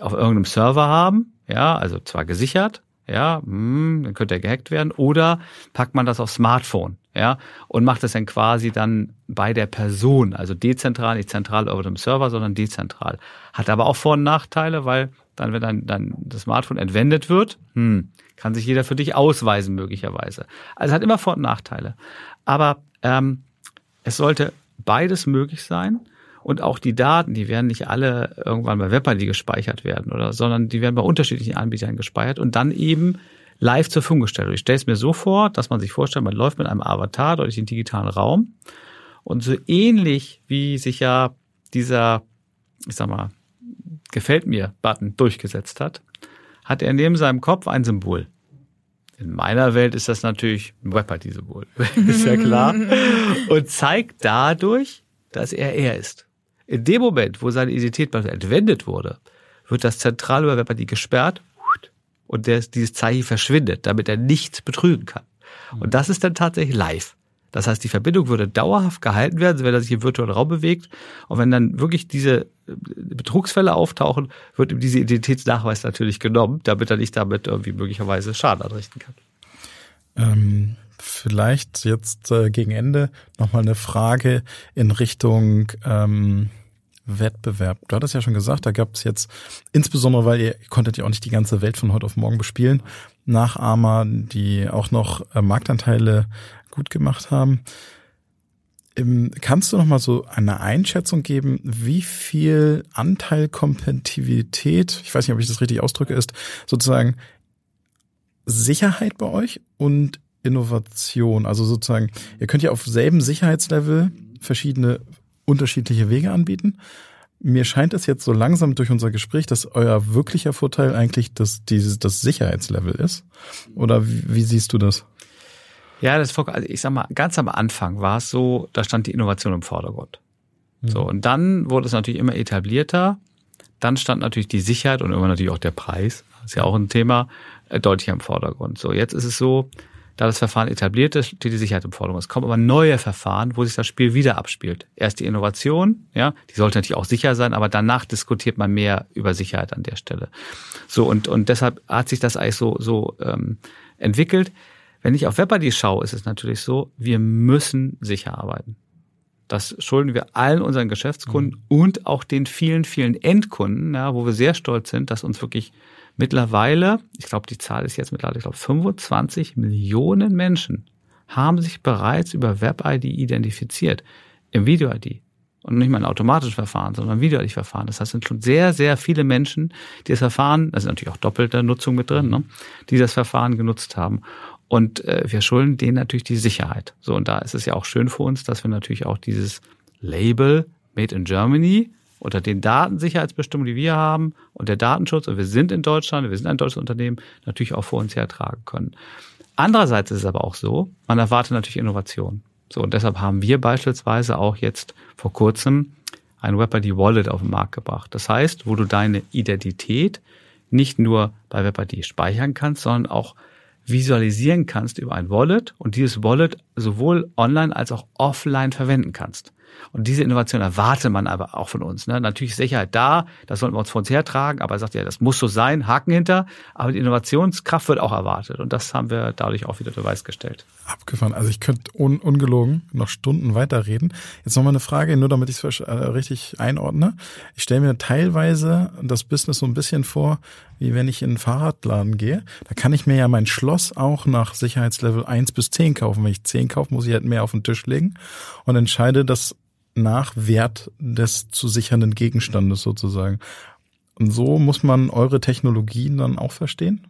auf irgendeinem Server haben? Ja, also zwar gesichert, ja, hm, dann könnte er gehackt werden, oder packt man das auf Smartphone, ja, und macht es dann quasi dann bei der Person, also dezentral, nicht zentral über dem Server, sondern dezentral. Hat aber auch Vor- und Nachteile, weil dann, wenn dann, dann das Smartphone entwendet wird, hm, kann sich jeder für dich ausweisen möglicherweise. Also hat immer Vor- und Nachteile. Aber ähm, es sollte beides möglich sein. Und auch die Daten, die werden nicht alle irgendwann bei WebID gespeichert werden, oder, sondern die werden bei unterschiedlichen Anbietern gespeichert und dann eben live zur Verfügung gestellt. Und ich stelle es mir so vor, dass man sich vorstellt, man läuft mit einem Avatar durch den digitalen Raum und so ähnlich wie sich ja dieser, ich sag mal, gefällt mir Button durchgesetzt hat, hat er neben seinem Kopf ein Symbol. In meiner Welt ist das natürlich ein WebID-Symbol, ist ja klar. Und zeigt dadurch, dass er er ist. In dem Moment, wo seine Identität entwendet wurde, wird das zentral über WebID gesperrt und der, dieses Zeichen verschwindet, damit er nichts betrügen kann. Und das ist dann tatsächlich live. Das heißt, die Verbindung würde dauerhaft gehalten werden, wenn er sich im virtuellen Raum bewegt. Und wenn dann wirklich diese äh, Betrugsfälle auftauchen, wird ihm diese Identitätsnachweis natürlich genommen, damit er nicht damit irgendwie möglicherweise Schaden anrichten kann. Ähm, vielleicht jetzt äh, gegen Ende nochmal eine Frage in Richtung ähm, Wettbewerb. Du hattest ja schon gesagt, da gab es jetzt, insbesondere weil ihr konntet ja auch nicht die ganze Welt von heute auf morgen bespielen, Nachahmer, die auch noch äh, Marktanteile gut gemacht haben. Kannst du noch mal so eine Einschätzung geben, wie viel Anteil Kompetitivität, ich weiß nicht, ob ich das richtig ausdrücke, ist sozusagen Sicherheit bei euch und Innovation? Also sozusagen, ihr könnt ja auf selben Sicherheitslevel verschiedene unterschiedliche Wege anbieten. Mir scheint es jetzt so langsam durch unser Gespräch, dass euer wirklicher Vorteil eigentlich das, dieses, das Sicherheitslevel ist. Oder wie, wie siehst du das? Ja, das also ich sag mal, ganz am Anfang war es so, da stand die Innovation im Vordergrund. Mhm. So, und dann wurde es natürlich immer etablierter. Dann stand natürlich die Sicherheit und immer natürlich auch der Preis, ist ja auch ein Thema, äh, deutlich im Vordergrund. So, jetzt ist es so, da das Verfahren etabliert ist, steht die Sicherheit im Vordergrund. Es kommen aber neue Verfahren, wo sich das Spiel wieder abspielt. Erst die Innovation, ja, die sollte natürlich auch sicher sein, aber danach diskutiert man mehr über Sicherheit an der Stelle. So, und, und deshalb hat sich das eigentlich so, so ähm, entwickelt. Wenn ich auf WebID schaue, ist es natürlich so, wir müssen sicher arbeiten. Das schulden wir allen unseren Geschäftskunden mhm. und auch den vielen, vielen Endkunden, ja, wo wir sehr stolz sind, dass uns wirklich mittlerweile, ich glaube, die Zahl ist jetzt mittlerweile, ich glaube, 25 Millionen Menschen haben sich bereits über WebID identifiziert im Video-ID. Und nicht mal ein automatisches Verfahren, sondern ein Video-ID-Verfahren. Das heißt, es sind schon sehr, sehr viele Menschen, die das Verfahren, das ist natürlich auch doppelte Nutzung mit drin, ne, die das Verfahren genutzt haben. Und äh, wir schulden denen natürlich die Sicherheit. So, und da ist es ja auch schön für uns, dass wir natürlich auch dieses Label Made in Germany unter den Datensicherheitsbestimmungen, die wir haben und der Datenschutz, und wir sind in Deutschland, wir sind ein deutsches Unternehmen, natürlich auch vor uns hertragen können. Andererseits ist es aber auch so, man erwartet natürlich Innovation. So, und deshalb haben wir beispielsweise auch jetzt vor kurzem ein WebID Wallet auf den Markt gebracht. Das heißt, wo du deine Identität nicht nur bei WebID speichern kannst, sondern auch visualisieren kannst über ein Wallet und dieses Wallet sowohl online als auch offline verwenden kannst. Und diese Innovation erwartet man aber auch von uns. Ne? Natürlich ist Sicherheit da, das sollten wir uns vor uns hertragen, aber er sagt ja, das muss so sein, Haken hinter, aber die Innovationskraft wird auch erwartet. Und das haben wir dadurch auch wieder Beweis gestellt. Abgefahren. Also ich könnte un ungelogen noch Stunden weiterreden. Jetzt nochmal eine Frage, nur damit ich es äh, richtig einordne. Ich stelle mir teilweise das Business so ein bisschen vor, wie wenn ich in einen Fahrradladen gehe. Da kann ich mir ja mein Schloss auch nach Sicherheitslevel 1 bis 10 kaufen. Wenn ich 10 kaufe, muss ich halt mehr auf den Tisch legen und entscheide das nach Wert des zu sichernden Gegenstandes sozusagen. Und so muss man eure Technologien dann auch verstehen?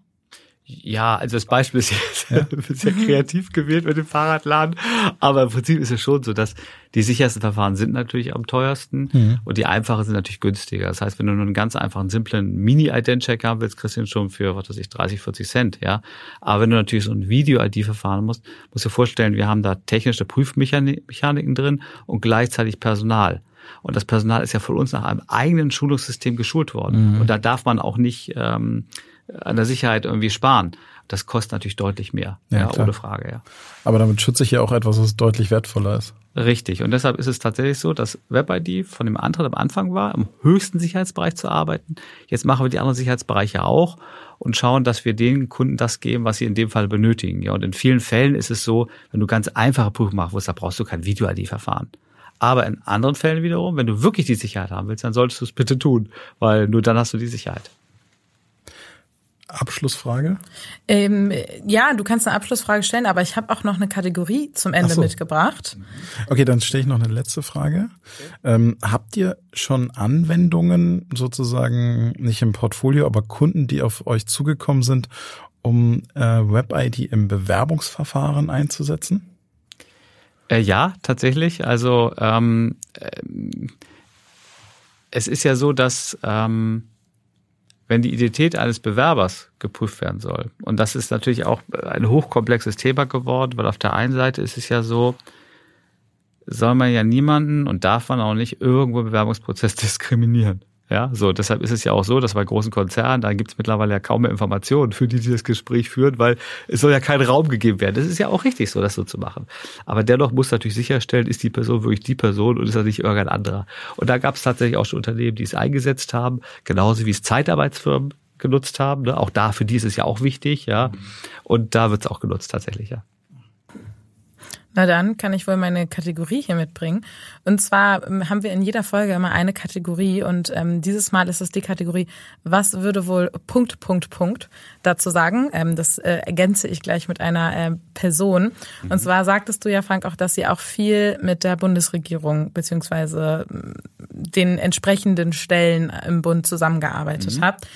Ja, also das Beispiel ist ja. sehr kreativ gewählt mit dem Fahrradladen, aber im Prinzip ist es schon so, dass die sichersten Verfahren sind natürlich am teuersten mhm. und die einfachen sind natürlich günstiger. Das heißt, wenn du nur einen ganz einfachen, simplen Mini-Ident-Check haben willst, kriegst du ihn schon für, was weiß ich, 30, 40 Cent, ja. Aber wenn du natürlich so ein Video-ID-Verfahren musst, musst du dir vorstellen, wir haben da technische Prüfmechaniken drin und gleichzeitig Personal. Und das Personal ist ja von uns nach einem eigenen Schulungssystem geschult worden. Mhm. Und da darf man auch nicht ähm, an der Sicherheit irgendwie sparen. Das kostet natürlich deutlich mehr, ja, ja ohne Frage, ja. Aber damit schütze ich ja auch etwas, was deutlich wertvoller ist. Richtig. Und deshalb ist es tatsächlich so, dass WebID von dem Antrag am Anfang war, im höchsten Sicherheitsbereich zu arbeiten. Jetzt machen wir die anderen Sicherheitsbereiche auch und schauen, dass wir den Kunden das geben, was sie in dem Fall benötigen. Ja, und in vielen Fällen ist es so, wenn du ganz einfache Prüfungen machen willst, da brauchst du kein Video-ID-Verfahren. Aber in anderen Fällen wiederum, wenn du wirklich die Sicherheit haben willst, dann solltest du es bitte tun, weil nur dann hast du die Sicherheit. Abschlussfrage? Ähm, ja, du kannst eine Abschlussfrage stellen, aber ich habe auch noch eine Kategorie zum Ende so. mitgebracht. Okay, dann stelle ich noch eine letzte Frage. Okay. Ähm, habt ihr schon Anwendungen sozusagen, nicht im Portfolio, aber Kunden, die auf euch zugekommen sind, um äh, WebID im Bewerbungsverfahren einzusetzen? Äh, ja, tatsächlich. Also ähm, äh, es ist ja so, dass ähm, wenn die Identität eines Bewerbers geprüft werden soll, und das ist natürlich auch ein hochkomplexes Thema geworden, weil auf der einen Seite ist es ja so, soll man ja niemanden und darf man auch nicht irgendwo im Bewerbungsprozess diskriminieren. Ja, so, deshalb ist es ja auch so, dass bei großen Konzernen, da gibt es mittlerweile ja kaum mehr Informationen, für die, die das Gespräch führen, weil es soll ja kein Raum gegeben werden. Das ist ja auch richtig so, das so zu machen. Aber dennoch muss natürlich sicherstellen, ist die Person wirklich die Person und ist das nicht irgendein anderer. Und da gab es tatsächlich auch schon Unternehmen, die es eingesetzt haben, genauso wie es Zeitarbeitsfirmen genutzt haben. Ne? Auch da, für die ist es ja auch wichtig, ja. Und da wird es auch genutzt tatsächlich, ja. Na dann kann ich wohl meine Kategorie hier mitbringen. Und zwar ähm, haben wir in jeder Folge immer eine Kategorie und ähm, dieses Mal ist es die Kategorie, was würde wohl Punkt, Punkt, Punkt dazu sagen. Ähm, das äh, ergänze ich gleich mit einer äh, Person. Mhm. Und zwar sagtest du ja, Frank, auch, dass ihr auch viel mit der Bundesregierung beziehungsweise den entsprechenden Stellen im Bund zusammengearbeitet mhm. habt.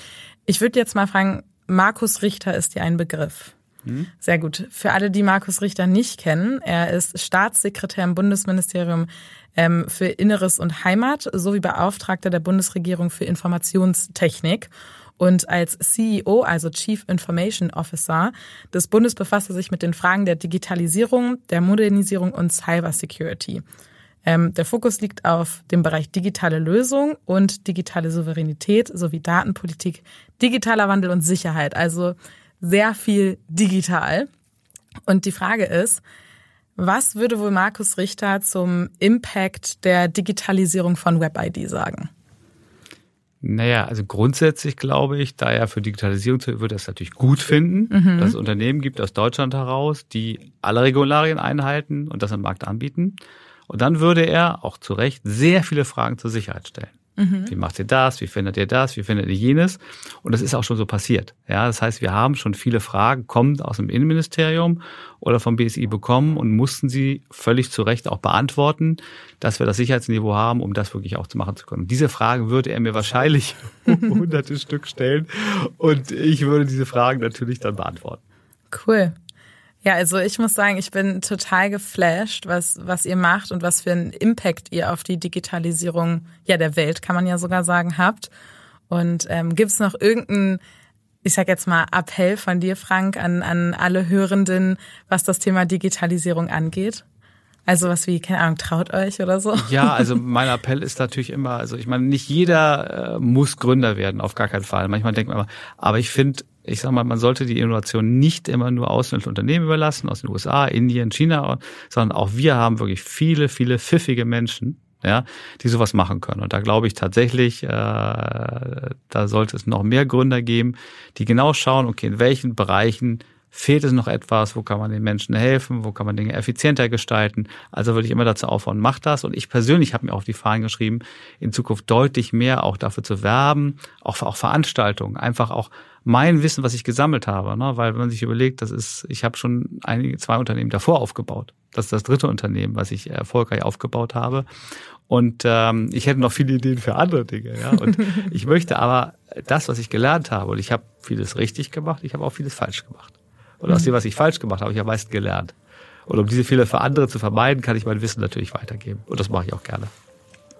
Ich würde jetzt mal fragen, Markus Richter ist dir ein Begriff. Mhm. Sehr gut. Für alle, die Markus Richter nicht kennen, er ist Staatssekretär im Bundesministerium ähm, für Inneres und Heimat sowie Beauftragter der Bundesregierung für Informationstechnik. Und als CEO, also Chief Information Officer des Bundes befasst er sich mit den Fragen der Digitalisierung, der Modernisierung und Cybersecurity. Ähm, der Fokus liegt auf dem Bereich digitale Lösung und digitale Souveränität sowie Datenpolitik, digitaler Wandel und Sicherheit. Also sehr viel digital. Und die Frage ist, was würde wohl Markus Richter zum Impact der Digitalisierung von WebID sagen? Naja, also grundsätzlich glaube ich, da er für Digitalisierung würde er es natürlich gut finden, mhm. dass es Unternehmen gibt aus Deutschland heraus, die alle Regularien einhalten und das am Markt anbieten. Und dann würde er, auch zu Recht, sehr viele Fragen zur Sicherheit stellen. Mhm. Wie macht ihr das? Wie findet ihr das? Wie findet ihr jenes? Und das ist auch schon so passiert. Ja, das heißt, wir haben schon viele Fragen, kommen aus dem Innenministerium oder vom BSI bekommen und mussten sie völlig zu Recht auch beantworten, dass wir das Sicherheitsniveau haben, um das wirklich auch zu machen zu können. Diese Fragen würde er mir wahrscheinlich hunderte Stück stellen und ich würde diese Fragen natürlich dann beantworten. Cool. Ja, also ich muss sagen, ich bin total geflasht, was, was ihr macht und was für einen Impact ihr auf die Digitalisierung ja der Welt, kann man ja sogar sagen, habt. Und ähm, gibt es noch irgendeinen, ich sag jetzt mal, Appell von dir, Frank, an, an alle Hörenden, was das Thema Digitalisierung angeht? Also was wie, keine Ahnung, traut euch oder so? Ja, also mein Appell ist natürlich immer, also ich meine, nicht jeder äh, muss Gründer werden, auf gar keinen Fall. Manchmal denkt man immer, aber ich finde, ich sage mal, man sollte die Innovation nicht immer nur ausländischen Unternehmen überlassen, aus den USA, Indien, China, sondern auch wir haben wirklich viele, viele pfiffige Menschen, ja, die sowas machen können. Und da glaube ich tatsächlich, äh, da sollte es noch mehr Gründer geben, die genau schauen, okay, in welchen Bereichen fehlt es noch etwas, wo kann man den Menschen helfen, wo kann man Dinge effizienter gestalten. Also würde ich immer dazu aufhören, macht das. Und ich persönlich habe mir auf die Fahnen geschrieben, in Zukunft deutlich mehr auch dafür zu werben, auch, auch Veranstaltungen, einfach auch mein Wissen, was ich gesammelt habe. Ne? Weil wenn man sich überlegt, das ist, ich habe schon einige, zwei Unternehmen davor aufgebaut. Das ist das dritte Unternehmen, was ich erfolgreich aufgebaut habe. Und ähm, ich hätte noch viele Ideen für andere Dinge. Ja? Und ich möchte aber das, was ich gelernt habe, und ich habe vieles richtig gemacht, ich habe auch vieles falsch gemacht. Und aus dem, was ich falsch gemacht habe, habe ich am meisten gelernt. Und um diese Fehler für andere zu vermeiden, kann ich mein Wissen natürlich weitergeben. Und das mache ich auch gerne.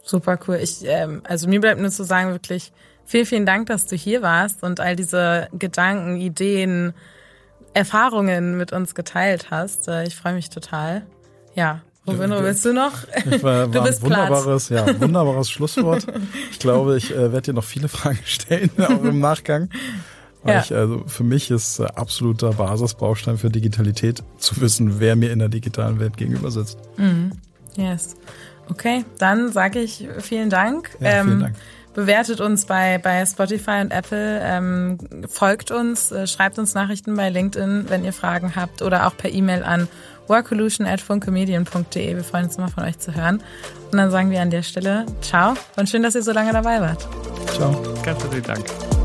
Super cool. Ich, ähm, also mir bleibt nur zu sagen, wirklich vielen, vielen Dank, dass du hier warst und all diese Gedanken, Ideen, Erfahrungen mit uns geteilt hast. Äh, ich freue mich total. Ja, Robin, wo bist du noch? War, du war bist ein wunderbares, Platz. ja, wunderbares Schlusswort. Ich glaube, ich äh, werde dir noch viele Fragen stellen, auch im Nachgang. Weil ja. ich, also für mich ist äh, absoluter Basisbaustein für Digitalität zu wissen, wer mir in der digitalen Welt gegenüber sitzt. Mhm. Yes. Okay, dann sage ich vielen Dank. Ja, vielen ähm, Dank. Bewertet uns bei, bei Spotify und Apple, ähm, folgt uns, äh, schreibt uns Nachrichten bei LinkedIn, wenn ihr Fragen habt oder auch per E-Mail an workolution.funkemedien.de. Wir freuen uns immer von euch zu hören. Und dann sagen wir an der Stelle Ciao und schön, dass ihr so lange dabei wart. Ciao. Ganz herzlichen Dank.